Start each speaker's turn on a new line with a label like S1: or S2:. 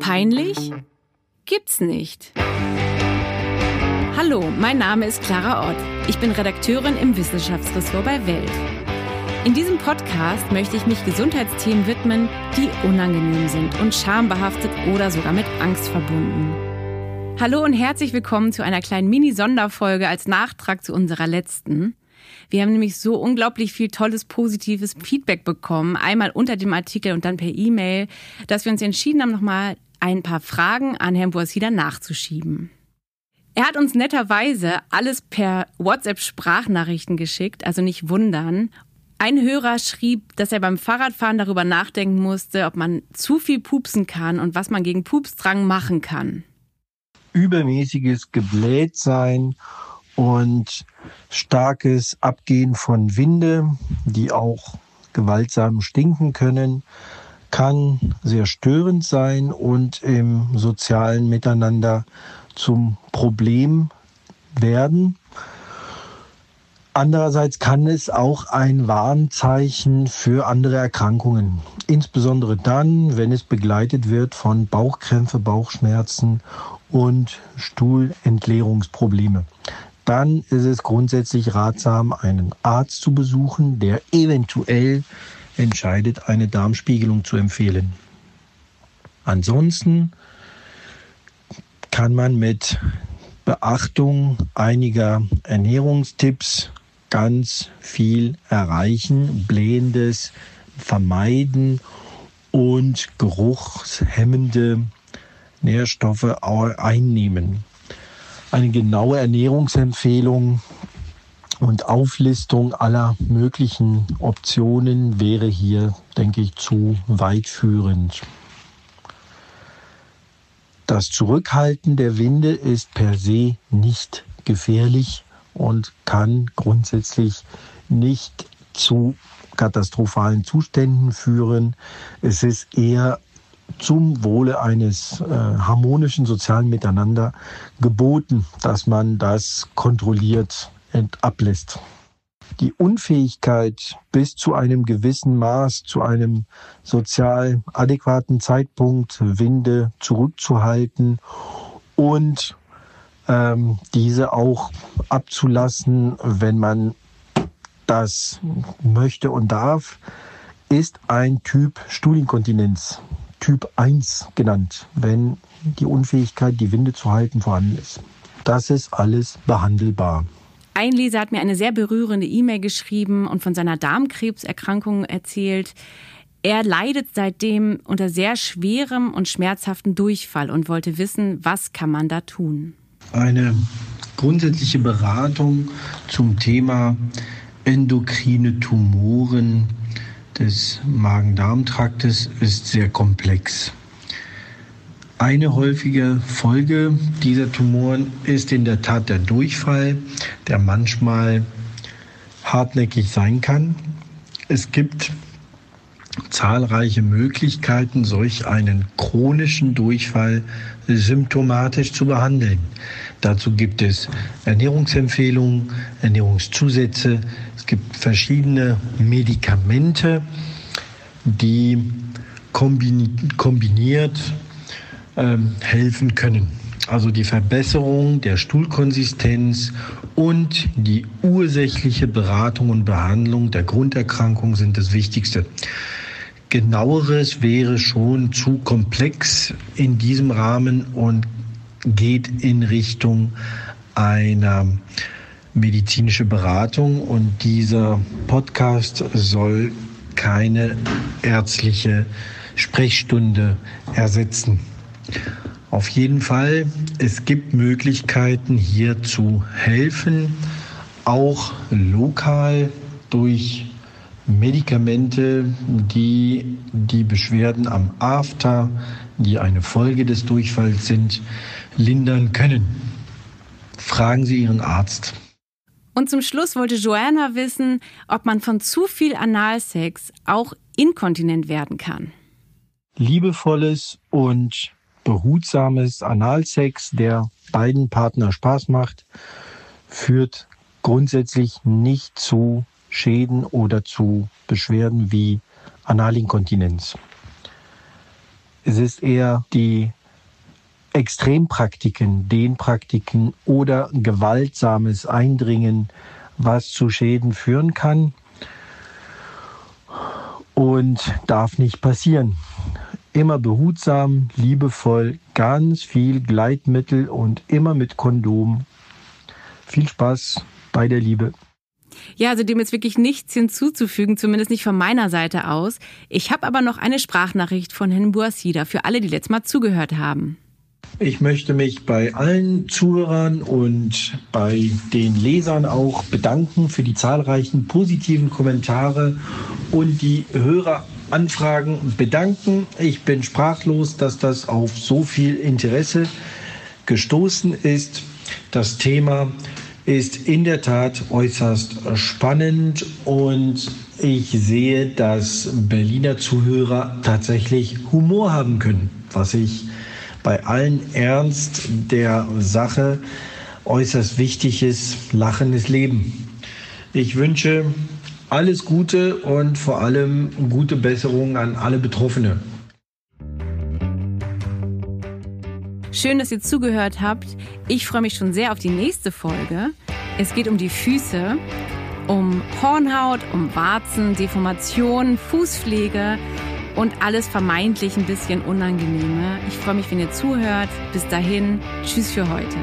S1: Peinlich? Gibt's nicht. Hallo, mein Name ist Clara Ott. Ich bin Redakteurin im Wissenschaftsressort bei Welt. In diesem Podcast möchte ich mich Gesundheitsthemen widmen, die unangenehm sind und schambehaftet oder sogar mit Angst verbunden. Hallo und herzlich willkommen zu einer kleinen Mini-Sonderfolge als Nachtrag zu unserer letzten. Wir haben nämlich so unglaublich viel tolles, positives Feedback bekommen, einmal unter dem Artikel und dann per E-Mail, dass wir uns entschieden haben, nochmal ein paar Fragen an Herrn Boasida nachzuschieben. Er hat uns netterweise alles per WhatsApp-Sprachnachrichten geschickt, also nicht wundern. Ein Hörer schrieb, dass er beim Fahrradfahren darüber nachdenken musste, ob man zu viel pupsen kann und was man gegen Pupsdrang machen kann.
S2: Übermäßiges Geblähtsein und starkes Abgehen von Winde, die auch gewaltsam stinken können, kann sehr störend sein und im sozialen Miteinander zum Problem werden. Andererseits kann es auch ein Warnzeichen für andere Erkrankungen, insbesondere dann, wenn es begleitet wird von Bauchkrämpfe, Bauchschmerzen und Stuhlentleerungsprobleme. Dann ist es grundsätzlich ratsam, einen Arzt zu besuchen, der eventuell entscheidet, eine Darmspiegelung zu empfehlen. Ansonsten kann man mit Beachtung einiger Ernährungstipps ganz viel erreichen, blähendes vermeiden und geruchshemmende Nährstoffe einnehmen. Eine genaue Ernährungsempfehlung und Auflistung aller möglichen Optionen wäre hier, denke ich, zu weitführend. Das Zurückhalten der Winde ist per se nicht gefährlich und kann grundsätzlich nicht zu katastrophalen Zuständen führen. Es ist eher zum Wohle eines äh, harmonischen sozialen Miteinander geboten, dass man das kontrolliert ablässt. Die Unfähigkeit, bis zu einem gewissen Maß, zu einem sozial adäquaten Zeitpunkt Winde zurückzuhalten und ähm, diese auch abzulassen, wenn man das möchte und darf, ist ein Typ Stuhlinkontinenz, Typ 1 genannt, wenn die Unfähigkeit, die Winde zu halten, vorhanden ist. Das ist alles behandelbar.
S1: Ein Leser hat mir eine sehr berührende E-Mail geschrieben und von seiner Darmkrebserkrankung erzählt. Er leidet seitdem unter sehr schwerem und schmerzhaften Durchfall und wollte wissen, was kann man da tun?
S2: Eine grundsätzliche Beratung zum Thema endokrine Tumoren des Magen-Darm-Traktes ist sehr komplex. Eine häufige Folge dieser Tumoren ist in der Tat der Durchfall, der manchmal hartnäckig sein kann. Es gibt zahlreiche Möglichkeiten, solch einen chronischen Durchfall symptomatisch zu behandeln. Dazu gibt es Ernährungsempfehlungen, Ernährungszusätze, es gibt verschiedene Medikamente, die kombiniert ähm, helfen können. Also die Verbesserung der Stuhlkonsistenz und die ursächliche Beratung und Behandlung der Grunderkrankung sind das Wichtigste. Genaueres wäre schon zu komplex in diesem Rahmen und geht in Richtung einer medizinische Beratung und dieser Podcast soll keine ärztliche Sprechstunde ersetzen. Auf jeden Fall, es gibt Möglichkeiten hier zu helfen, auch lokal durch Medikamente, die die Beschwerden am After, die eine Folge des Durchfalls sind, lindern können. Fragen Sie Ihren Arzt.
S1: Und zum Schluss wollte Joanna wissen, ob man von zu viel Analsex auch inkontinent werden kann.
S2: Liebevolles und behutsames Analsex, der beiden Partner Spaß macht, führt grundsätzlich nicht zu Schäden oder zu Beschwerden wie Analinkontinenz. Es ist eher die Extrempraktiken, Dehnpraktiken oder gewaltsames Eindringen, was zu Schäden führen kann und darf nicht passieren. Immer behutsam, liebevoll, ganz viel Gleitmittel und immer mit Kondom. Viel Spaß bei der Liebe.
S1: Ja, also dem ist wirklich nichts hinzuzufügen, zumindest nicht von meiner Seite aus. Ich habe aber noch eine Sprachnachricht von Herrn Boasida für alle, die letztes Mal zugehört haben.
S2: Ich möchte mich bei allen Zuhörern und bei den Lesern auch bedanken für die zahlreichen positiven Kommentare und die Höreranfragen bedanken. Ich bin sprachlos, dass das auf so viel Interesse gestoßen ist. Das Thema ist in der Tat äußerst spannend und ich sehe, dass Berliner Zuhörer tatsächlich Humor haben können, was ich bei allen Ernst der Sache äußerst wichtig ist. Lachen ist Leben. Ich wünsche alles Gute und vor allem gute Besserung an alle Betroffene.
S1: Schön, dass ihr zugehört habt. Ich freue mich schon sehr auf die nächste Folge. Es geht um die Füße, um Hornhaut, um Warzen, Deformation, Fußpflege und alles vermeintlich ein bisschen unangenehme. Ich freue mich, wenn ihr zuhört. Bis dahin, tschüss für heute.